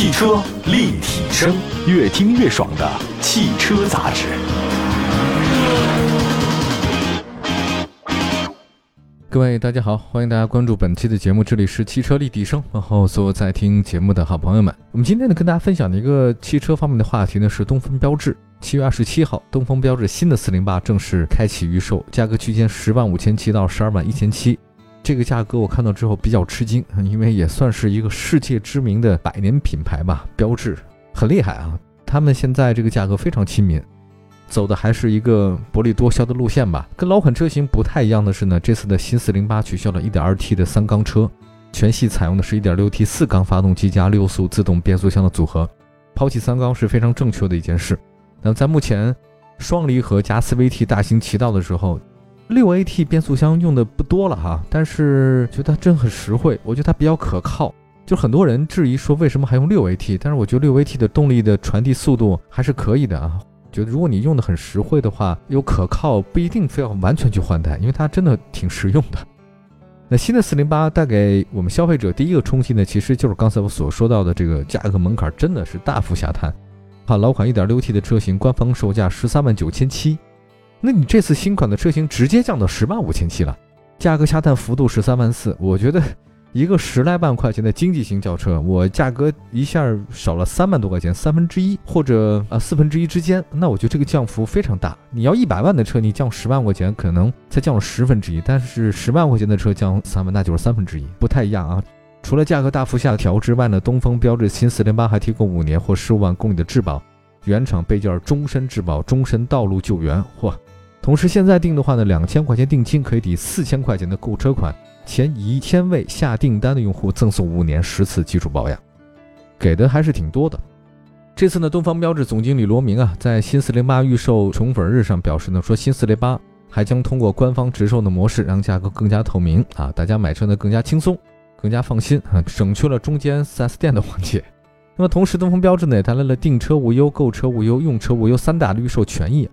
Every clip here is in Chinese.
汽车立体声，越听越爽的汽车杂志。各位大家好，欢迎大家关注本期的节目，这里是汽车立体声，然后所有在听节目的好朋友们，我们今天呢跟大家分享的一个汽车方面的话题呢是东风标致。七月二十七号，东风标致新的四零八正式开启预售，价格区间十万五千七到十二万一千七。这个价格我看到之后比较吃惊，因为也算是一个世界知名的百年品牌吧，标志很厉害啊。他们现在这个价格非常亲民，走的还是一个薄利多销的路线吧。跟老款车型不太一样的是呢，这次的新四零八取消了 1.2T 的三缸车，全系采用的是 1.6T 四缸发动机加六速自动变速箱的组合，抛弃三缸是非常正确的一件事。那在目前双离合加 CVT 大行其道的时候，六 AT 变速箱用的不多了哈，但是觉得它真很实惠，我觉得它比较可靠。就很多人质疑说为什么还用六 AT，但是我觉得六 AT 的动力的传递速度还是可以的啊。觉得如果你用的很实惠的话，又可靠，不一定非要完全去换代，因为它真的挺实用的。那新的四零八带给我们消费者第一个冲击呢，其实就是刚才我所说到的这个价格门槛真的是大幅下探。哈，老款 1.6T 的车型官方售价十三万九千七。那你这次新款的车型直接降到十万五千七了，价格下探幅度十三万四，我觉得一个十来万块钱的经济型轿车，我价格一下少了三万多块钱，三分之一或者啊四分之一之间，那我觉得这个降幅非常大。你要一百万的车，你降十万块钱，可能才降了十分之一，但是十万块钱的车降三万，那就是三分之一，不太一样啊。除了价格大幅下调之外呢，东风标致新四零八还提供五年或十五万公里的质保，原厂备件终身质保，终身道路救援，嚯！同时，现在订的话呢，两千块钱定金可以抵四千块钱的购车款，前一千位下订单的用户赠送五年十次基础保养，给的还是挺多的。这次呢，东方标致总经理罗明啊，在新四零八预售宠粉日上表示呢，说新四零八还将通过官方直售的模式，让价格更加透明啊，大家买车呢更加轻松，更加放心啊，省去了中间 4S 店的环节。那么同时，东风标致呢也带来了订车无忧、购车无忧、用车无忧三大预售权益。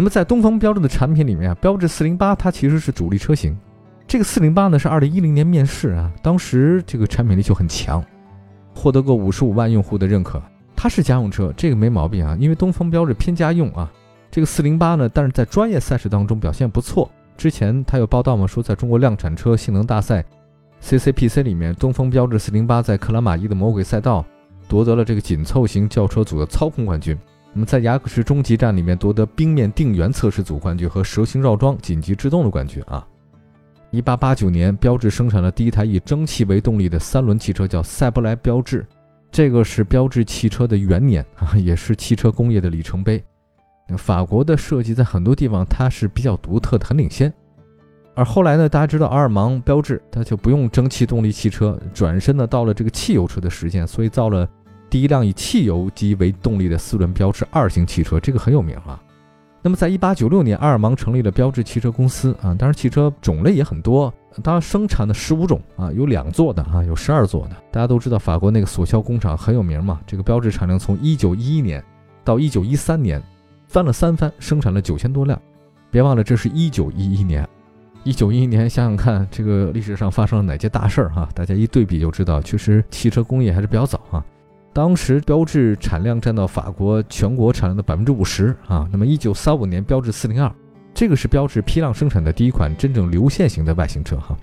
那么在东风标致的产品里面啊，标致四零八它其实是主力车型。这个四零八呢是二零一零年面世啊，当时这个产品力就很强，获得过五十五万用户的认可。它是家用车，这个没毛病啊，因为东风标致偏家用啊。这个四零八呢，但是在专业赛事当中表现不错。之前他有报道嘛，说在中国量产车性能大赛 CCPC 里面，东风标致四零八在克拉玛依的魔鬼赛道夺得了这个紧凑型轿车组的操控冠军。那么在雅克士终极站里面夺得冰面定圆测试组冠军和蛇形绕桩紧急制动的冠军啊！一八八九年，标致生产了第一台以蒸汽为动力的三轮汽车，叫赛博莱标致，这个是标致汽车的元年啊，也是汽车工业的里程碑。法国的设计在很多地方它是比较独特的，很领先。而后来呢，大家知道阿尔芒标致，它就不用蒸汽动力汽车，转身呢到了这个汽油车的实践，所以造了。第一辆以汽油机为动力的四轮标致二型汽车，这个很有名啊。那么，在一八九六年，阿尔芒成立了标致汽车公司啊。当然，汽车种类也很多，当然生产的十五种啊，有两座的啊，有十二座的。大家都知道，法国那个索肖工厂很有名嘛。这个标致产量从一九一一年到一九一三年翻了三番，生产了九千多辆。别忘了，这是一九一一年。一九一一年，想想看，这个历史上发生了哪些大事儿哈？大家一对比就知道，确实汽车工业还是比较早啊。当时标致产量占到法国全国产量的百分之五十啊。那么，一九三五年，标致四零二，这个是标致批量生产的第一款真正流线型的外形车哈。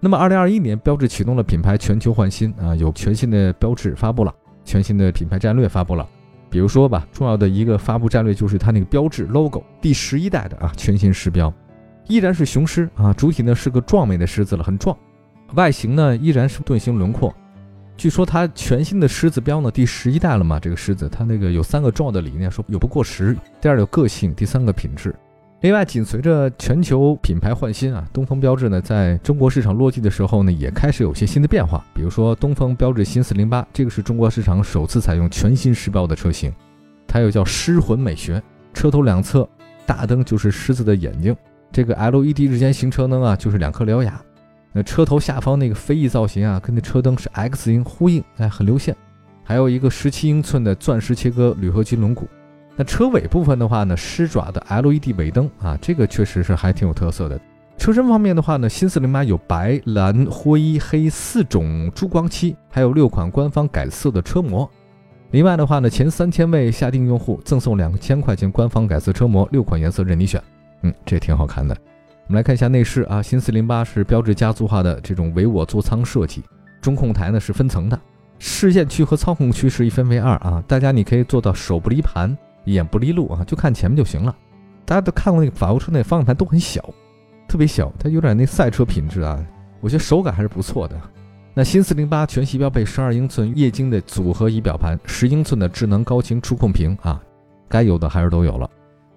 那么，二零二一年，标致启动了品牌全球换新啊，有全新的标志发布了，全新的品牌战略发布了。比如说吧，重要的一个发布战略就是它那个标志 logo 第十一代的啊全新狮标，依然是雄狮啊，主体呢是个壮美的狮子了，很壮，外形呢依然是盾形轮廓。据说它全新的狮子标呢，第十一代了嘛？这个狮子它那个有三个重要的理念，说有不过时，第二有个性，第三个品质。另外，紧随着全球品牌换新啊，东风标致呢在中国市场落地的时候呢，也开始有些新的变化。比如说东风标致新四零八，这个是中国市场首次采用全新狮标的车型，它又叫狮魂美学，车头两侧大灯就是狮子的眼睛，这个 LED 日间行车灯啊就是两颗獠牙。那车头下方那个飞翼造型啊，跟那车灯是 X 型呼应，哎，很流线。还有一个十七英寸的钻石切割铝合金轮毂。那车尾部分的话呢，狮爪的 LED 尾灯啊，这个确实是还挺有特色的。车身方面的话呢，新四零八有白、蓝、灰、黑四种珠光漆，还有六款官方改色的车模。另外的话呢，前三千位下定用户赠送两千块钱官方改色车模，六款颜色任你选。嗯，这挺好看的。我们来看一下内饰啊，新四零八是标致家族化的这种唯我座舱设计，中控台呢是分层的，视线区和操控区是一分为二啊。大家你可以做到手不离盘，眼不离路啊，就看前面就行了。大家都看过那个法国车那方向盘都很小，特别小，它有点那赛车品质啊，我觉得手感还是不错的。那新四零八全系标配十二英寸液晶的组合仪表盘，十英寸的智能高清触控屏啊，该有的还是都有了。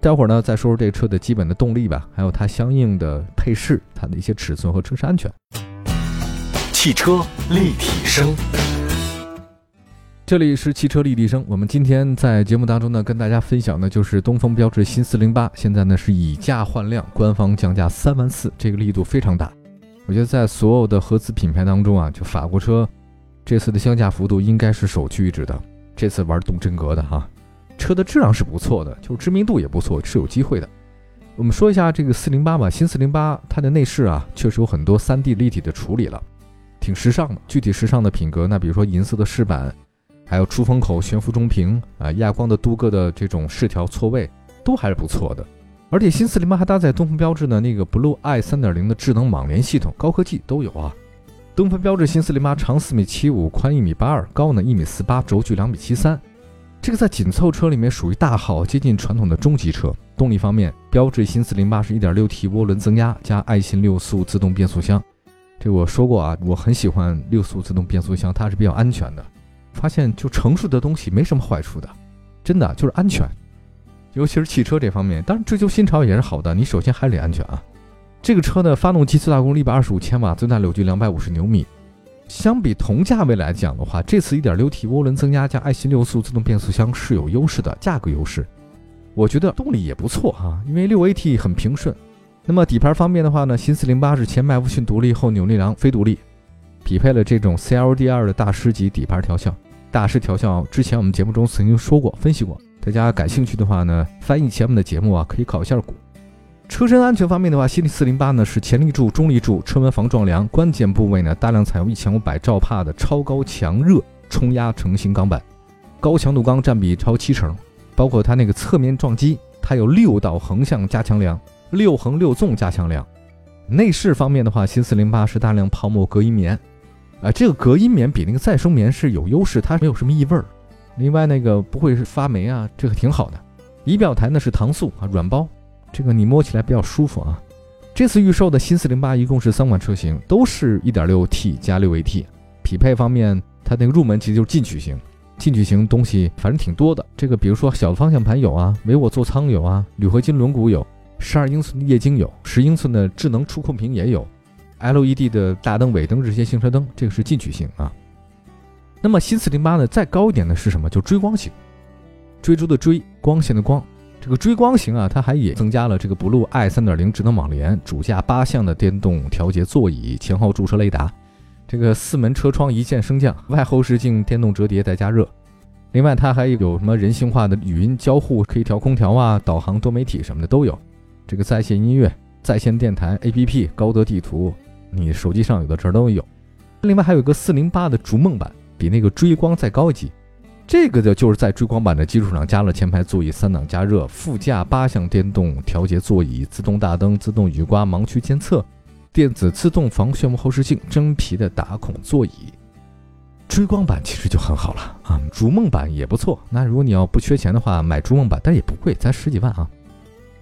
待会儿呢，再说说这个车的基本的动力吧，还有它相应的配饰、它的一些尺寸和车身安全。汽车立体声，这里是汽车立体声。我们今天在节目当中呢，跟大家分享的就是东风标致新四零八，现在呢是以价换量，官方降价三万四，这个力度非常大。我觉得在所有的合资品牌当中啊，就法国车这次的降价幅度应该是首屈一指的。这次玩动真格的哈。车的质量是不错的，就是知名度也不错，是有机会的。我们说一下这个四零八吧，新四零八它的内饰啊，确实有很多三 D 立体的处理了，挺时尚的。具体时尚的品格，那比如说银色的饰板，还有出风口悬浮中屏啊，亚光的镀铬的这种饰条错位，都还是不错的。而且新四零八还搭载东风标致的那个 Blue i 三点零的智能网联系统，高科技都有啊。东风标致新四零八长四米七五，宽一米八二，高呢一米四八，轴距两米七三。这个在紧凑车里面属于大号，接近传统的中级车。动力方面，标致新四零八是一点六 T 涡轮增压加爱信六速自动变速箱。这我说过啊，我很喜欢六速自动变速箱，它是比较安全的。发现就成熟的东西没什么坏处的，真的就是安全。尤其是汽车这方面，当然追求新潮也是好的，你首先还得安全啊。这个车的发动机最大功率一百二十五千瓦，最大扭矩两百五十牛米。相比同价位来讲的话，这次 1.6T 涡轮增压加爱信六速自动变速箱是有优势的，价格优势。我觉得动力也不错啊，因为 6AT 很平顺。那么底盘方面的话呢，新408是前麦弗逊独立后扭力梁非独立，匹配了这种 CLD 二的大师级底盘调校。大师调校之前我们节目中曾经说过、分析过，大家感兴趣的话呢，翻译前面的节目啊，可以考一下股。车身安全方面的话，新四零八呢是前立柱、中立柱、车门防撞梁，关键部位呢大量采用一千五百兆帕的超高强热冲压成型钢板，高强度钢占比超七成。包括它那个侧面撞击，它有六道横向加强梁，六横六纵加强梁。内饰方面的话，新四零八是大量泡沫隔音棉，啊，这个隔音棉比那个再生棉是有优势，它没有什么异味儿。另外那个不会是发霉啊，这个挺好的。仪表台呢是搪塑啊软包。这个你摸起来比较舒服啊。这次预售的新四零八一共是三款车型，都是一点六 T 加六 AT。匹配方面，它那个入门级就是进取型，进取型东西反正挺多的。这个比如说小的方向盘有啊，唯我座舱有啊，铝合金轮毂有，十二英寸的液晶有，十英寸的智能触控屏也有，LED 的大灯、尾灯、日间行车灯，这个是进取型啊。那么新四零八呢，再高一点的是什么？就追光型，追逐的追，光线的光。这个追光型啊，它还也增加了这个 Blue i 三点零智能网联，主驾八项的电动调节座椅，前后驻车雷达，这个四门车窗一键升降，外后视镜电动折叠带加热。另外，它还有什么人性化的语音交互，可以调空调啊、导航、多媒体什么的都有。这个在线音乐、在线电台、APP、高德地图，你手机上有的这儿都有。另外还有个四零八的逐梦版，比那个追光再高级。这个的就是在追光版的基础上加了前排座椅三档加热，副驾八项电动调节座椅，自动大灯、自动雨刮、盲区监测，电子自动防眩目后视镜，真皮的打孔座椅。追光版其实就很好了啊，逐梦版也不错。那如果你要不缺钱的话，买逐梦版，但也不贵，才十几万啊。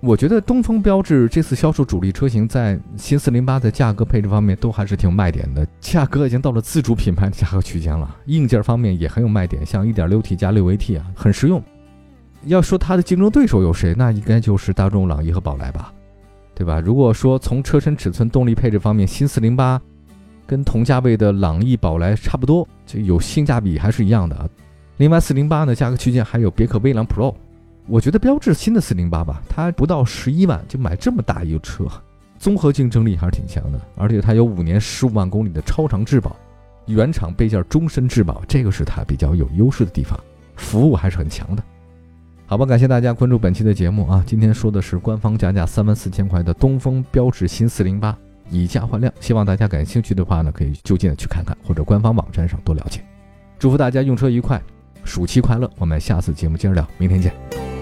我觉得东风标致这次销售主力车型，在新四零八的价格配置方面都还是挺有卖点的，价格已经到了自主品牌的价格区间了。硬件方面也很有卖点，像 1.6T 加 6AT 啊，很实用。要说它的竞争对手有谁，那应该就是大众、朗逸和宝来吧，对吧？如果说从车身尺寸、动力配置方面，新四零八跟同价位的朗逸、宝来差不多，就有性价比还是一样的。另外，四零八呢，价格区间还有别克威朗 Pro。我觉得标致新的四零八吧，它不到十一万就买这么大一个车，综合竞争力还是挺强的，而且它有五年十五万公里的超长质保，原厂备件终身质保，这个是它比较有优势的地方，服务还是很强的。好吧，感谢大家关注本期的节目啊！今天说的是官方加价三万四千块的东风标致新四零八，以价换量。希望大家感兴趣的话呢，可以就近的去看看，或者官方网站上多了解。祝福大家用车愉快，暑期快乐！我们下次节目接着聊，明天见。